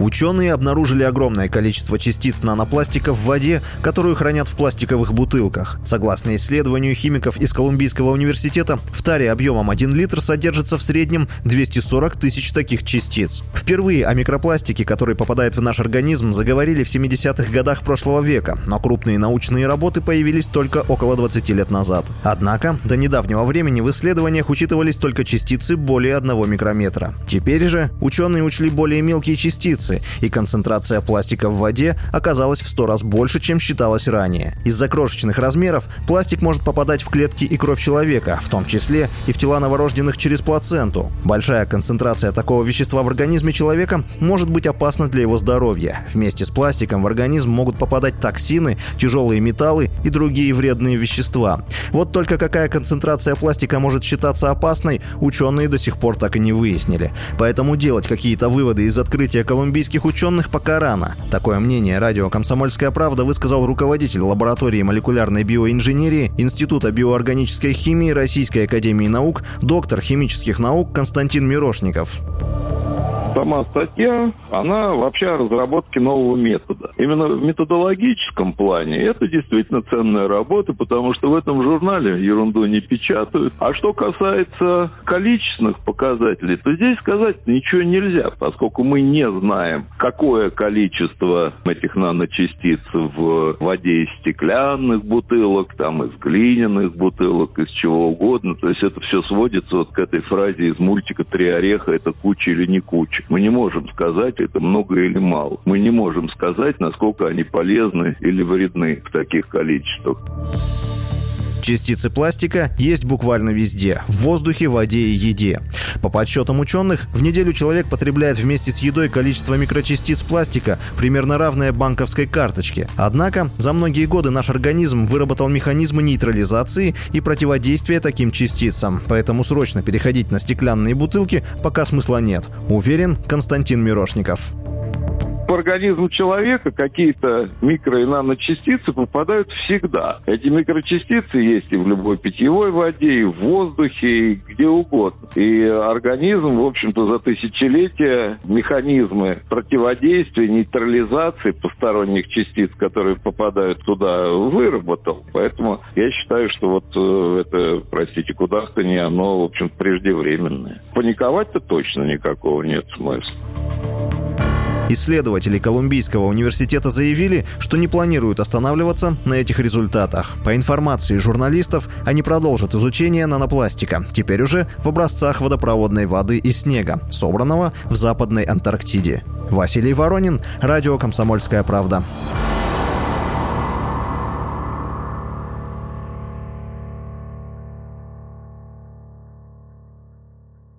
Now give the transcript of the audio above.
Ученые обнаружили огромное количество частиц нанопластика в воде, которую хранят в пластиковых бутылках. Согласно исследованию химиков из Колумбийского университета, в таре объемом 1 литр содержится в среднем 240 тысяч таких частиц. Впервые о микропластике, который попадает в наш организм, заговорили в 70-х годах прошлого века, но крупные научные работы появились только около 20 лет назад. Однако, до недавнего времени в исследованиях учитывались только частицы более 1 микрометра. Теперь же ученые учли более мелкие частицы, частицы, и концентрация пластика в воде оказалась в 100 раз больше, чем считалось ранее. Из-за крошечных размеров пластик может попадать в клетки и кровь человека, в том числе и в тела новорожденных через плаценту. Большая концентрация такого вещества в организме человека может быть опасна для его здоровья. Вместе с пластиком в организм могут попадать токсины, тяжелые металлы и другие вредные вещества. Вот только какая концентрация пластика может считаться опасной, ученые до сих пор так и не выяснили. Поэтому делать какие-то выводы из открытия Колумбии колумбийских ученых пока рано. Такое мнение радио «Комсомольская правда» высказал руководитель лаборатории молекулярной биоинженерии Института биоорганической химии Российской академии наук, доктор химических наук Константин Мирошников сама статья, она вообще о разработке нового метода. Именно в методологическом плане это действительно ценная работа, потому что в этом журнале ерунду не печатают. А что касается количественных показателей, то здесь сказать ничего нельзя, поскольку мы не знаем, какое количество этих наночастиц в воде из стеклянных бутылок, там из глиняных бутылок, из чего угодно. То есть это все сводится вот к этой фразе из мультика «Три ореха» — это куча или не куча. Мы не можем сказать, это много или мало. Мы не можем сказать, насколько они полезны или вредны в таких количествах. Частицы пластика есть буквально везде – в воздухе, воде и еде. По подсчетам ученых, в неделю человек потребляет вместе с едой количество микрочастиц пластика, примерно равное банковской карточке. Однако, за многие годы наш организм выработал механизмы нейтрализации и противодействия таким частицам, поэтому срочно переходить на стеклянные бутылки пока смысла нет, уверен Константин Мирошников в организм человека какие-то микро- и наночастицы попадают всегда. Эти микрочастицы есть и в любой питьевой воде, и в воздухе, и где угодно. И организм, в общем-то, за тысячелетия механизмы противодействия, нейтрализации посторонних частиц, которые попадают туда, выработал. Поэтому я считаю, что вот э, это, простите, куда-то оно, в общем преждевременное. Паниковать-то точно никакого нет смысла. Исследователи Колумбийского университета заявили, что не планируют останавливаться на этих результатах. По информации журналистов, они продолжат изучение нанопластика, теперь уже в образцах водопроводной воды и снега, собранного в Западной Антарктиде. Василий Воронин, Радио «Комсомольская правда».